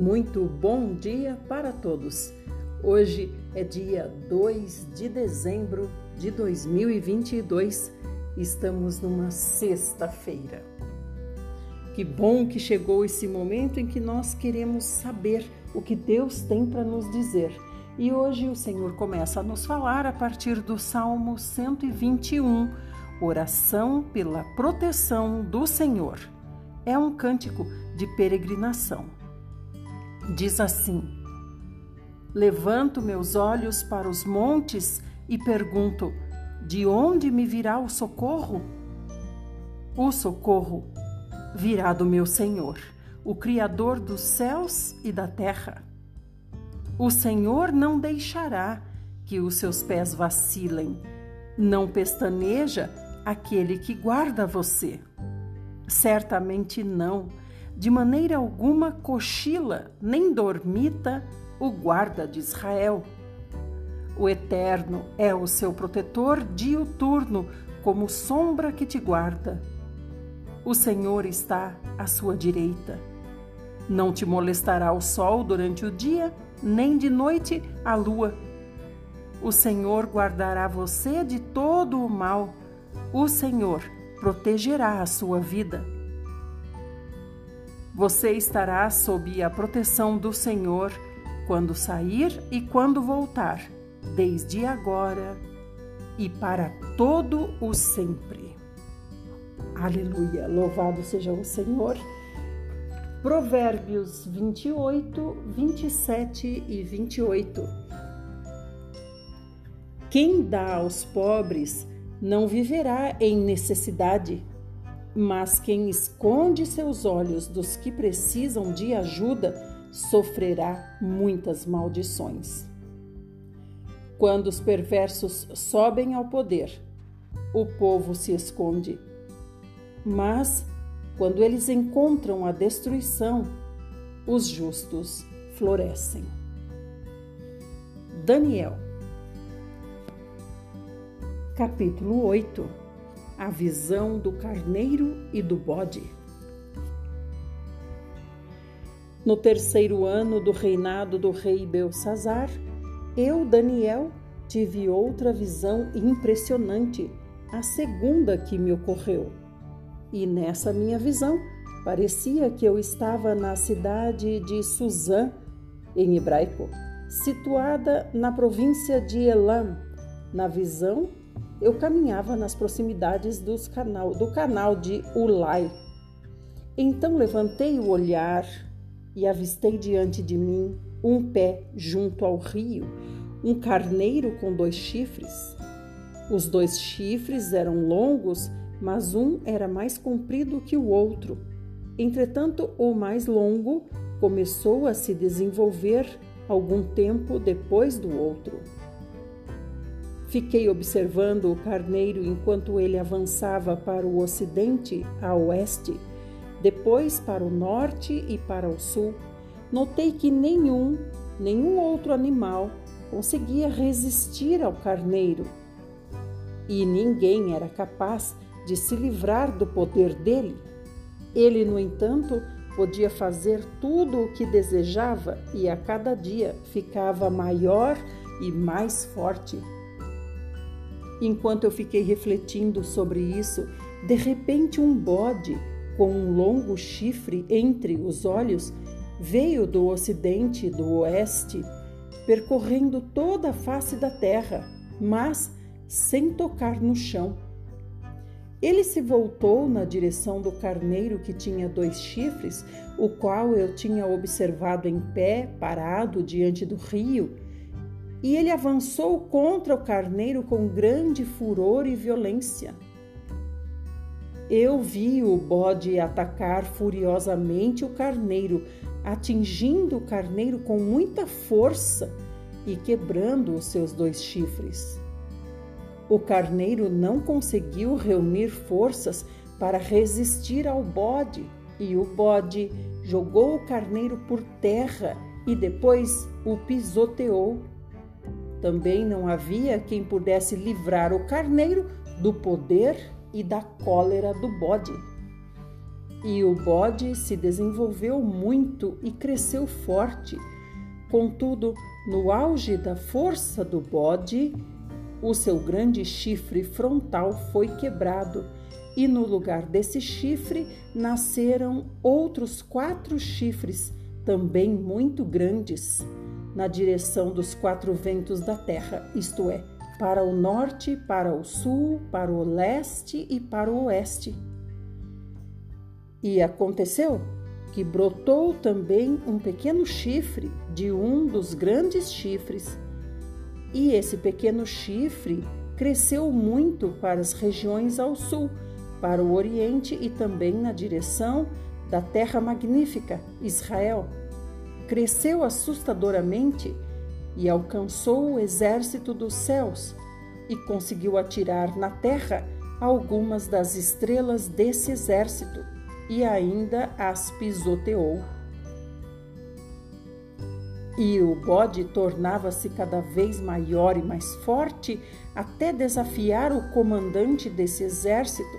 Muito bom dia para todos. Hoje é dia 2 de dezembro de 2022. Estamos numa sexta-feira. Que bom que chegou esse momento em que nós queremos saber o que Deus tem para nos dizer. E hoje o Senhor começa a nos falar a partir do Salmo 121, oração pela proteção do Senhor. É um cântico de peregrinação diz assim: Levanto meus olhos para os montes e pergunto: De onde me virá o socorro? O socorro virá do meu Senhor, o Criador dos céus e da terra. O Senhor não deixará que os seus pés vacilem, não pestaneja aquele que guarda você. Certamente não de maneira alguma cochila nem dormita o guarda de Israel. O Eterno é o seu protetor diuturno, como sombra que te guarda. O Senhor está à sua direita. Não te molestará o sol durante o dia, nem de noite a lua. O Senhor guardará você de todo o mal. O Senhor protegerá a sua vida. Você estará sob a proteção do Senhor quando sair e quando voltar, desde agora e para todo o sempre. Aleluia! Louvado seja o Senhor. Provérbios 28, 27 e 28. Quem dá aos pobres não viverá em necessidade mas quem esconde seus olhos dos que precisam de ajuda sofrerá muitas maldições. Quando os perversos sobem ao poder, o povo se esconde. Mas, quando eles encontram a destruição, os justos florescem. Daniel, capítulo 8 a visão do carneiro e do bode. No terceiro ano do reinado do rei Belsazar, eu, Daniel, tive outra visão impressionante, a segunda que me ocorreu. E nessa minha visão, parecia que eu estava na cidade de Suzã, em hebraico, situada na província de Elam. Na visão, eu caminhava nas proximidades canal, do canal de Ulai. Então levantei o olhar e avistei diante de mim um pé junto ao rio, um carneiro com dois chifres. Os dois chifres eram longos, mas um era mais comprido que o outro. Entretanto, o mais longo começou a se desenvolver algum tempo depois do outro. Fiquei observando o carneiro enquanto ele avançava para o ocidente a oeste, depois para o norte e para o sul. Notei que nenhum, nenhum outro animal conseguia resistir ao carneiro. E ninguém era capaz de se livrar do poder dele. Ele, no entanto, podia fazer tudo o que desejava e a cada dia ficava maior e mais forte. Enquanto eu fiquei refletindo sobre isso, de repente um bode com um longo chifre entre os olhos veio do ocidente e do oeste, percorrendo toda a face da terra, mas sem tocar no chão. Ele se voltou na direção do carneiro que tinha dois chifres, o qual eu tinha observado em pé, parado diante do rio, e ele avançou contra o carneiro com grande furor e violência. Eu vi o bode atacar furiosamente o carneiro, atingindo o carneiro com muita força e quebrando os seus dois chifres. O carneiro não conseguiu reunir forças para resistir ao bode, e o bode jogou o carneiro por terra e depois o pisoteou também não havia quem pudesse livrar o carneiro do poder e da cólera do bode. E o bode se desenvolveu muito e cresceu forte. Contudo, no auge da força do bode, o seu grande chifre frontal foi quebrado, e no lugar desse chifre nasceram outros quatro chifres, também muito grandes, na direção dos quatro ventos da terra, isto é, para o norte, para o sul, para o leste e para o oeste. E aconteceu que brotou também um pequeno chifre de um dos grandes chifres. E esse pequeno chifre cresceu muito para as regiões ao sul, para o oriente e também na direção da terra magnífica, Israel. Cresceu assustadoramente e alcançou o exército dos céus e conseguiu atirar na terra algumas das estrelas desse exército e ainda as pisoteou. E o bode tornava-se cada vez maior e mais forte até desafiar o comandante desse exército,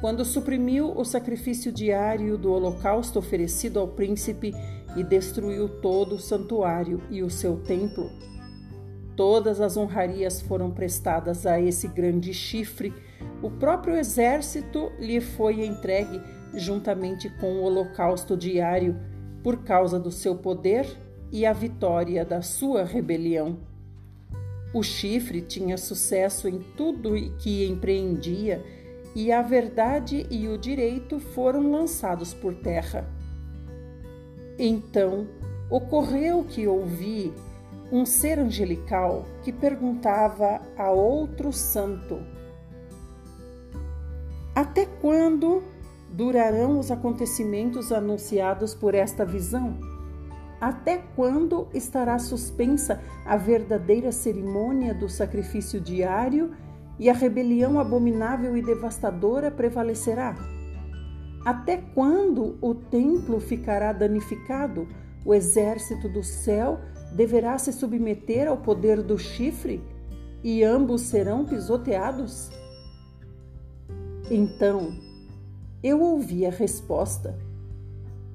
quando suprimiu o sacrifício diário do holocausto oferecido ao príncipe e destruiu todo o santuário e o seu templo. Todas as honrarias foram prestadas a esse grande chifre. O próprio exército lhe foi entregue juntamente com o holocausto diário, por causa do seu poder e a vitória da sua rebelião. O chifre tinha sucesso em tudo que empreendia, e a verdade e o direito foram lançados por terra. Então ocorreu que ouvi um ser angelical que perguntava a outro santo: Até quando durarão os acontecimentos anunciados por esta visão? Até quando estará suspensa a verdadeira cerimônia do sacrifício diário e a rebelião abominável e devastadora prevalecerá? Até quando o templo ficará danificado? O exército do céu deverá se submeter ao poder do chifre e ambos serão pisoteados? Então, eu ouvi a resposta.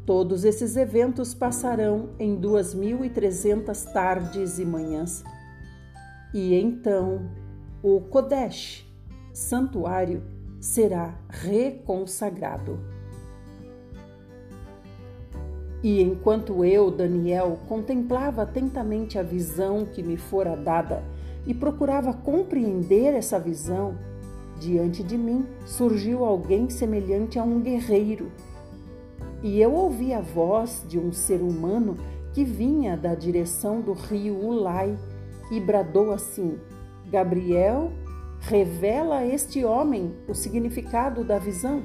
Todos esses eventos passarão em 2.300 tardes e manhãs. E então o Kodesh, santuário, será reconsagrado. E enquanto eu, Daniel, contemplava atentamente a visão que me fora dada e procurava compreender essa visão, Diante de mim surgiu alguém semelhante a um guerreiro. E eu ouvi a voz de um ser humano que vinha da direção do rio Ulai e bradou assim: Gabriel, revela a este homem o significado da visão.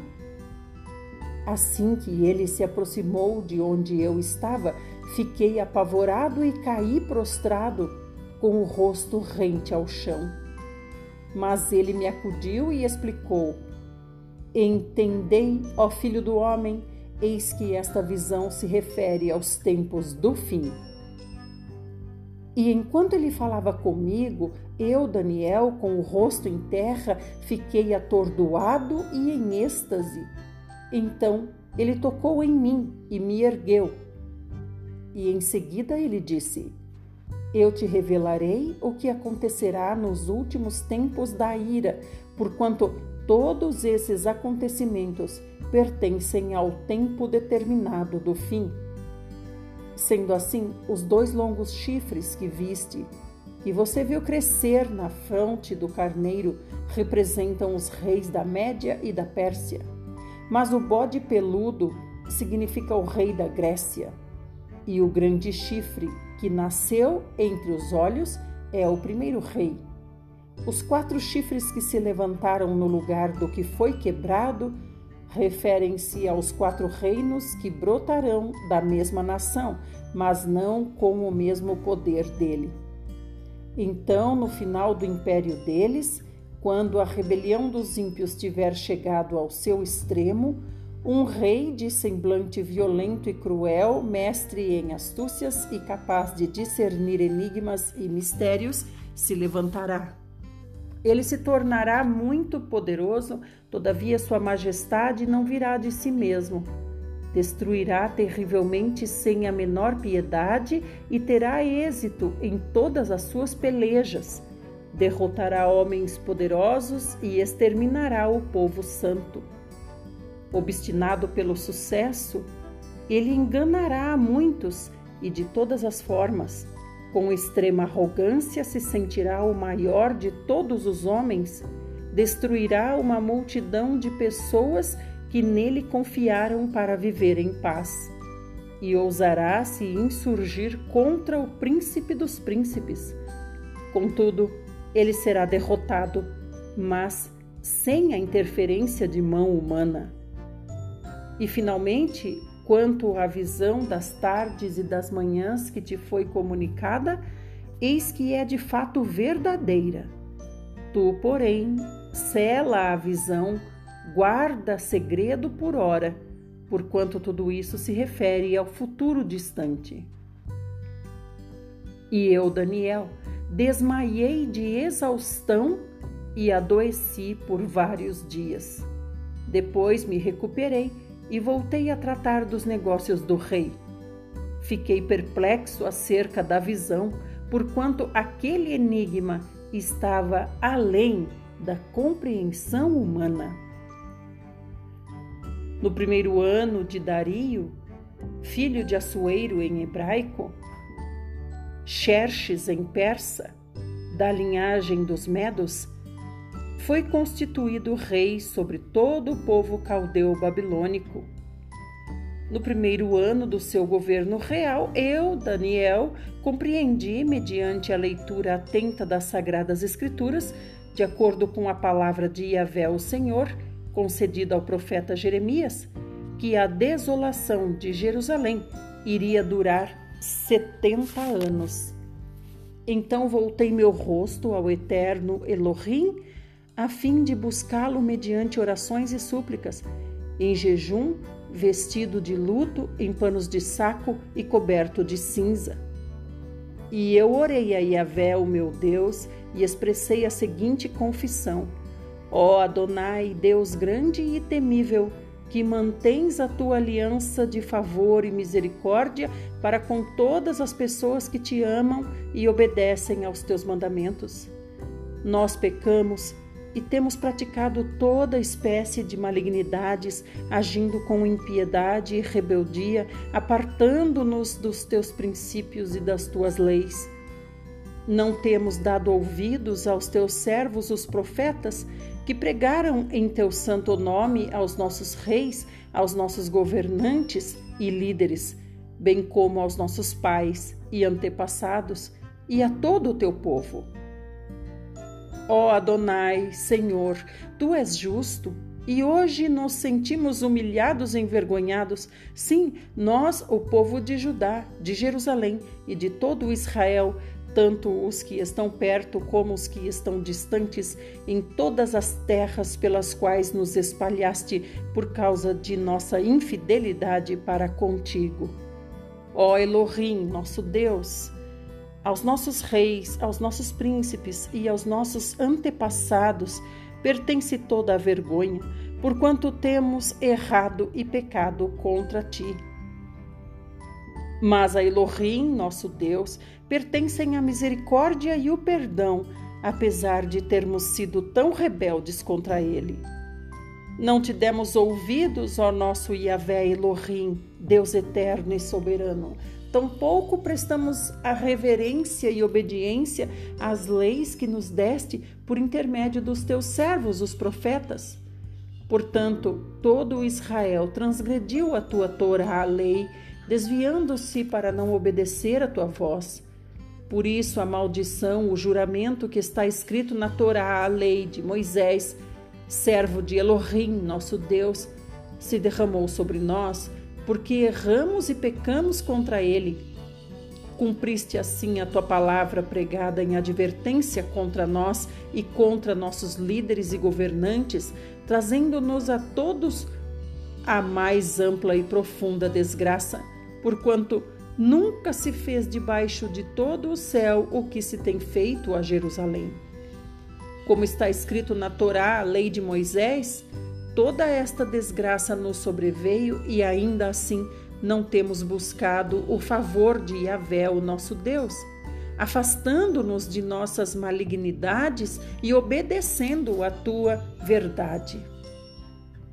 Assim que ele se aproximou de onde eu estava, fiquei apavorado e caí prostrado, com o rosto rente ao chão. Mas ele me acudiu e explicou: Entendei, ó filho do homem, eis que esta visão se refere aos tempos do fim. E enquanto ele falava comigo, eu, Daniel, com o rosto em terra, fiquei atordoado e em êxtase. Então ele tocou em mim e me ergueu. E em seguida ele disse: eu te revelarei o que acontecerá nos últimos tempos da ira, porquanto todos esses acontecimentos pertencem ao tempo determinado do fim. Sendo assim, os dois longos chifres que viste, que você viu crescer na fronte do carneiro, representam os reis da Média e da Pérsia. Mas o bode peludo significa o rei da Grécia. E o grande chifre que nasceu entre os olhos é o primeiro rei. Os quatro chifres que se levantaram no lugar do que foi quebrado referem-se aos quatro reinos que brotarão da mesma nação, mas não com o mesmo poder dele. Então, no final do império deles, quando a rebelião dos ímpios tiver chegado ao seu extremo, um rei de semblante violento e cruel, mestre em astúcias e capaz de discernir enigmas e mistérios, se levantará. Ele se tornará muito poderoso, todavia sua majestade não virá de si mesmo. Destruirá terrivelmente sem a menor piedade e terá êxito em todas as suas pelejas. Derrotará homens poderosos e exterminará o povo santo. Obstinado pelo sucesso, ele enganará a muitos e de todas as formas. Com extrema arrogância se sentirá o maior de todos os homens, destruirá uma multidão de pessoas que nele confiaram para viver em paz, e ousará se insurgir contra o príncipe dos príncipes. Contudo, ele será derrotado, mas sem a interferência de mão humana. E finalmente, quanto à visão das tardes e das manhãs que te foi comunicada, eis que é de fato verdadeira. Tu, porém, cela a visão, guarda segredo por hora, porquanto tudo isso se refere ao futuro distante. E eu, Daniel, desmaiei de exaustão e adoeci por vários dias. Depois me recuperei e voltei a tratar dos negócios do rei. Fiquei perplexo acerca da visão, porquanto aquele enigma estava além da compreensão humana. No primeiro ano de Dario, filho de Assuero em hebraico, Xerxes em persa, da linhagem dos Medos, foi constituído rei sobre todo o povo caldeu babilônico. No primeiro ano do seu governo real, eu, Daniel, compreendi, mediante a leitura atenta das Sagradas Escrituras, de acordo com a palavra de Yahvé, o Senhor, concedida ao profeta Jeremias, que a desolação de Jerusalém iria durar setenta anos. Então voltei meu rosto ao eterno Elohim a fim de buscá-lo mediante orações e súplicas, em jejum, vestido de luto, em panos de saco e coberto de cinza. E eu orei a Yahvé, o meu Deus, e expressei a seguinte confissão: Ó Adonai, Deus grande e temível, que mantens a tua aliança de favor e misericórdia para com todas as pessoas que te amam e obedecem aos teus mandamentos. Nós pecamos e temos praticado toda espécie de malignidades, agindo com impiedade e rebeldia, apartando-nos dos teus princípios e das tuas leis. Não temos dado ouvidos aos teus servos, os profetas, que pregaram em teu santo nome aos nossos reis, aos nossos governantes e líderes, bem como aos nossos pais e antepassados e a todo o teu povo. Ó Adonai, Senhor, tu és justo. E hoje nos sentimos humilhados e envergonhados. Sim, nós, o povo de Judá, de Jerusalém e de todo Israel, tanto os que estão perto como os que estão distantes, em todas as terras pelas quais nos espalhaste por causa de nossa infidelidade para contigo. Ó Elohim, nosso Deus, aos nossos reis, aos nossos príncipes e aos nossos antepassados pertence toda a vergonha, porquanto temos errado e pecado contra ti. Mas a Elohim, nosso Deus, pertencem a misericórdia e o perdão, apesar de termos sido tão rebeldes contra ele. Não te demos ouvidos, ó nosso Yahvé Elohim, Deus eterno e soberano, Tampouco prestamos a reverência e obediência às leis que nos deste por intermédio dos teus servos, os profetas. Portanto, todo Israel transgrediu a tua Torá, a lei, desviando-se para não obedecer a tua voz. Por isso, a maldição, o juramento que está escrito na Torá, a lei de Moisés, servo de Elohim, nosso Deus, se derramou sobre nós porque erramos e pecamos contra ele. Cumpriste assim a tua palavra pregada em advertência contra nós e contra nossos líderes e governantes, trazendo-nos a todos a mais ampla e profunda desgraça, porquanto nunca se fez debaixo de todo o céu o que se tem feito a Jerusalém. como está escrito na Torá, a lei de Moisés, toda esta desgraça nos sobreveio e ainda assim não temos buscado o favor de Yahvé, o nosso Deus, afastando-nos de nossas malignidades e obedecendo a tua verdade.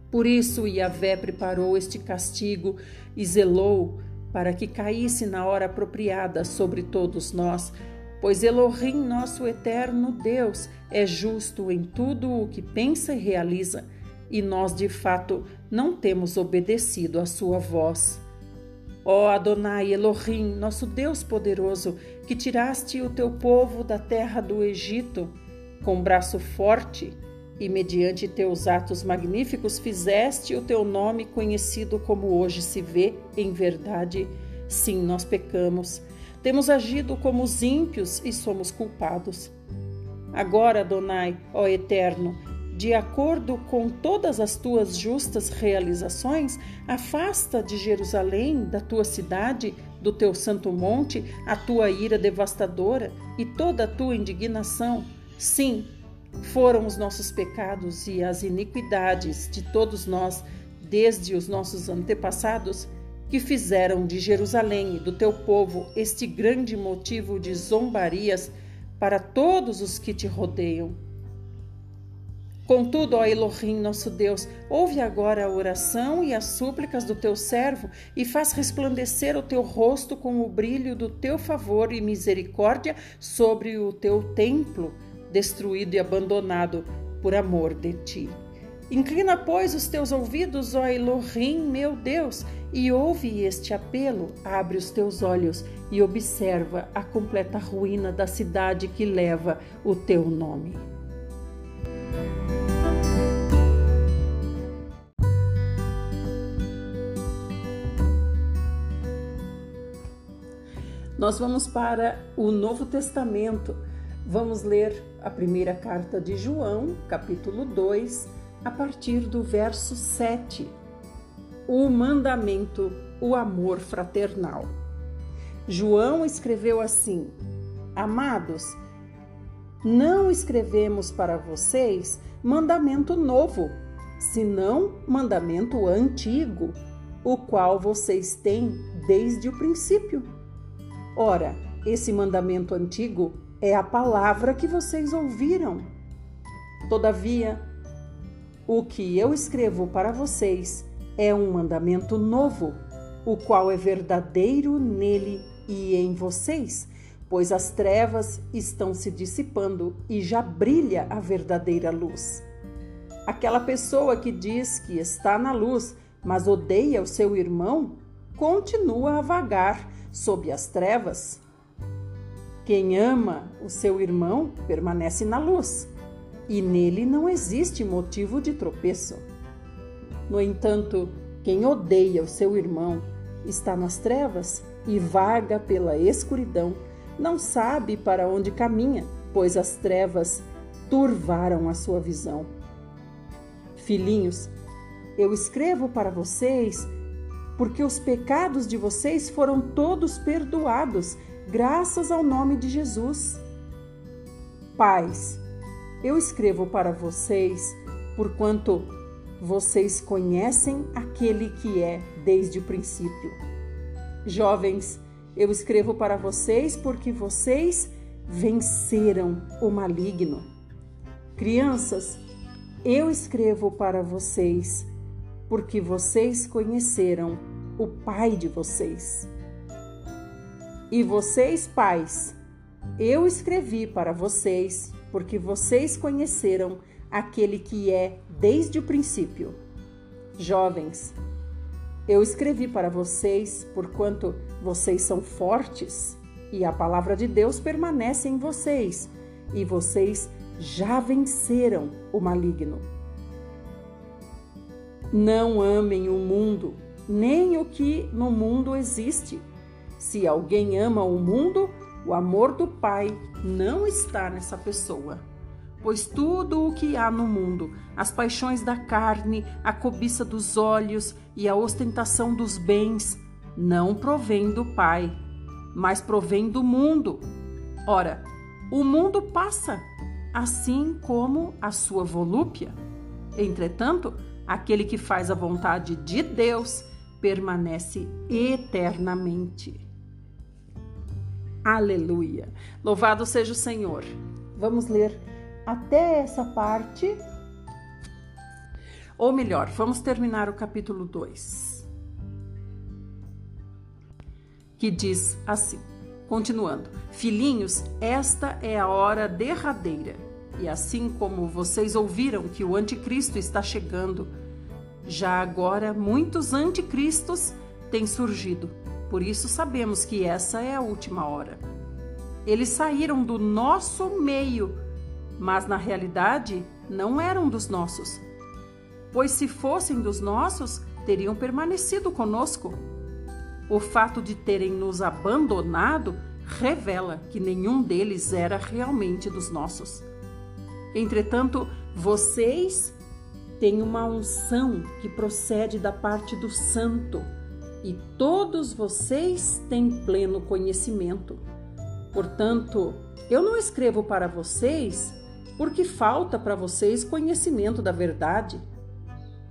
Por isso Yahvé preparou este castigo e zelou para que caísse na hora apropriada sobre todos nós, pois Elohim, nosso eterno Deus, é justo em tudo o que pensa e realiza, e nós de fato não temos obedecido à sua voz. Ó Adonai Elohim, nosso Deus poderoso, que tiraste o teu povo da terra do Egito com braço forte e mediante teus atos magníficos fizeste o teu nome conhecido como hoje se vê em verdade. Sim, nós pecamos. Temos agido como os ímpios e somos culpados. Agora, Adonai, ó Eterno, de acordo com todas as tuas justas realizações, afasta de Jerusalém, da tua cidade, do teu santo monte, a tua ira devastadora e toda a tua indignação. Sim, foram os nossos pecados e as iniquidades de todos nós, desde os nossos antepassados, que fizeram de Jerusalém e do teu povo este grande motivo de zombarias para todos os que te rodeiam. Contudo, ó Elohim, nosso Deus, ouve agora a oração e as súplicas do teu servo e faz resplandecer o teu rosto com o brilho do teu favor e misericórdia sobre o teu templo, destruído e abandonado por amor de ti. Inclina, pois, os teus ouvidos, ó Elohim, meu Deus, e ouve este apelo. Abre os teus olhos e observa a completa ruína da cidade que leva o teu nome. Nós vamos para o Novo Testamento. Vamos ler a primeira carta de João, capítulo 2, a partir do verso 7. O mandamento, o amor fraternal. João escreveu assim: Amados, não escrevemos para vocês mandamento novo, senão mandamento antigo, o qual vocês têm desde o princípio. Ora, esse mandamento antigo é a palavra que vocês ouviram. Todavia, o que eu escrevo para vocês é um mandamento novo, o qual é verdadeiro nele e em vocês, pois as trevas estão se dissipando e já brilha a verdadeira luz. Aquela pessoa que diz que está na luz, mas odeia o seu irmão, continua a vagar sob as trevas. Quem ama o seu irmão permanece na luz, e nele não existe motivo de tropeço. No entanto, quem odeia o seu irmão está nas trevas e vaga pela escuridão, não sabe para onde caminha, pois as trevas turvaram a sua visão. Filhinhos, eu escrevo para vocês porque os pecados de vocês foram todos perdoados, graças ao nome de Jesus. Pais, eu escrevo para vocês, porquanto vocês conhecem aquele que é desde o princípio. Jovens, eu escrevo para vocês porque vocês venceram o maligno. Crianças, eu escrevo para vocês porque vocês conheceram o Pai de vocês. E vocês, pais, eu escrevi para vocês, porque vocês conheceram aquele que é desde o princípio. Jovens, eu escrevi para vocês, porquanto vocês são fortes e a palavra de Deus permanece em vocês, e vocês já venceram o maligno. Não amem o mundo, nem o que no mundo existe. Se alguém ama o mundo, o amor do Pai não está nessa pessoa. Pois tudo o que há no mundo, as paixões da carne, a cobiça dos olhos e a ostentação dos bens, não provém do Pai, mas provém do mundo. Ora, o mundo passa assim como a sua volúpia. Entretanto, aquele que faz a vontade de Deus permanece eternamente. Aleluia! Louvado seja o Senhor. Vamos ler até essa parte. Ou melhor, vamos terminar o capítulo 2. Que diz assim: Continuando, filhinhos, esta é a hora derradeira. E assim como vocês ouviram que o anticristo está chegando, já agora muitos anticristos têm surgido. Por isso sabemos que essa é a última hora. Eles saíram do nosso meio, mas na realidade não eram dos nossos. Pois se fossem dos nossos, teriam permanecido conosco. O fato de terem nos abandonado revela que nenhum deles era realmente dos nossos. Entretanto, vocês têm uma unção que procede da parte do Santo e todos vocês têm pleno conhecimento. Portanto, eu não escrevo para vocês porque falta para vocês conhecimento da verdade,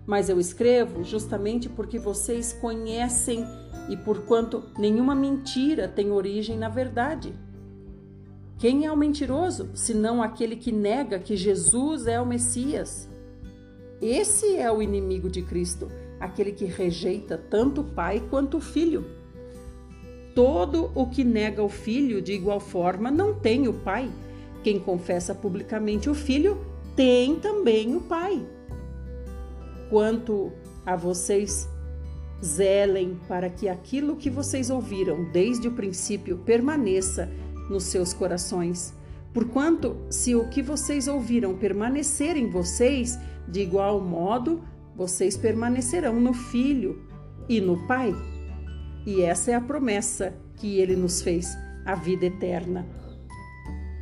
mas eu escrevo justamente porque vocês conhecem e porquanto nenhuma mentira tem origem na verdade. Quem é o mentiroso, senão aquele que nega que Jesus é o Messias? Esse é o inimigo de Cristo aquele que rejeita tanto o pai quanto o filho. Todo o que nega o filho, de igual forma, não tem o pai. Quem confessa publicamente o filho, tem também o pai. Quanto a vocês, zelem para que aquilo que vocês ouviram desde o princípio permaneça nos seus corações. Porquanto, se o que vocês ouviram permanecer em vocês, de igual modo, vocês permanecerão no Filho e no Pai. E essa é a promessa que ele nos fez, a vida eterna.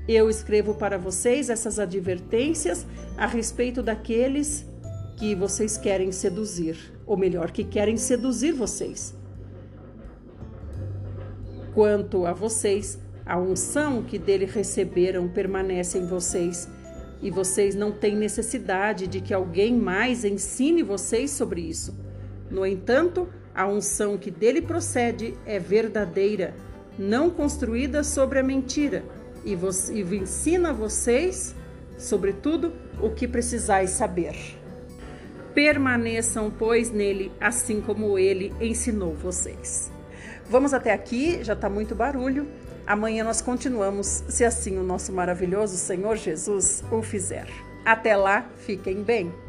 Eu escrevo para vocês essas advertências a respeito daqueles que vocês querem seduzir, ou melhor, que querem seduzir vocês. Quanto a vocês, a unção que dele receberam permanece em vocês e vocês não têm necessidade de que alguém mais ensine vocês sobre isso. No entanto, a unção que dele procede é verdadeira, não construída sobre a mentira, e, e ensina vocês, sobretudo, o que precisais saber. Permaneçam, pois, nele, assim como ele ensinou vocês. Vamos até aqui, já está muito barulho. Amanhã nós continuamos, se assim o nosso maravilhoso Senhor Jesus o fizer. Até lá, fiquem bem.